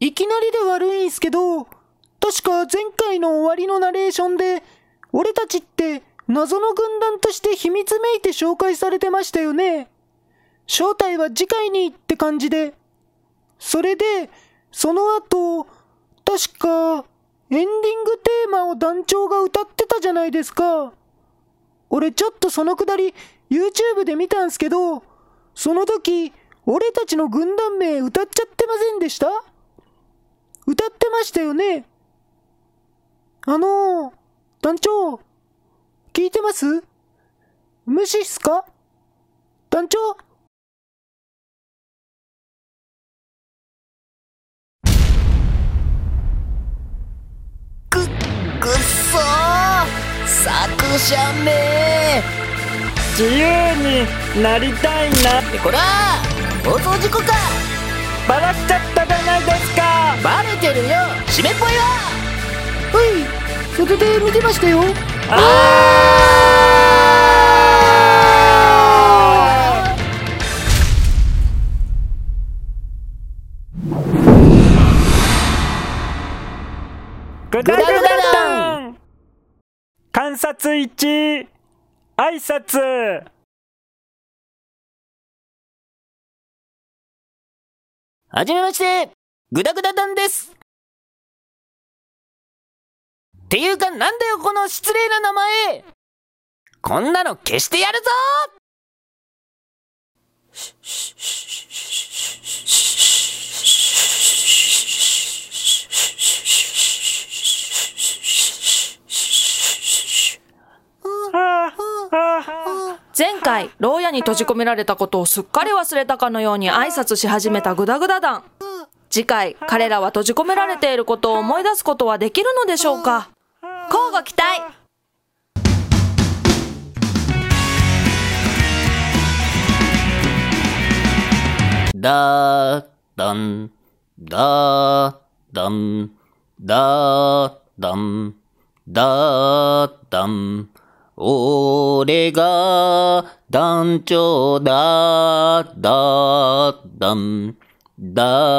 いきなりで悪いんすけど、確か前回の終わりのナレーションで、俺たちって謎の軍団として秘密めいて紹介されてましたよね。正体は次回にって感じで。それで、その後、確か、エンディングテーマを団長が歌ってたじゃないですか。俺ちょっとそのくだり YouTube で見たんすけど、その時、俺たちの軍団名歌っちゃってませんでした？歌ってましたよね。あのー、団長、聞いてます？無視っすか？団長？く、くっそー作者名。自由になりたいな。ってこら放送事故か。バラしちゃったじゃないですかはい、外で見てましたよあ。グダグダダン観察1挨拶はじめましてグダグダ団ですていうかなんだよこの失礼な名前。こんなの消してやるぞ。前回、牢屋に閉じ込められたことをすっかり忘れたかのように挨拶し始めたグダグダ団。次回、彼らは閉じ込められていることを思い出すことはできるのでしょうか？交互期待。だーだんだーだんだーだんだーだん。俺が団長だだだんだ。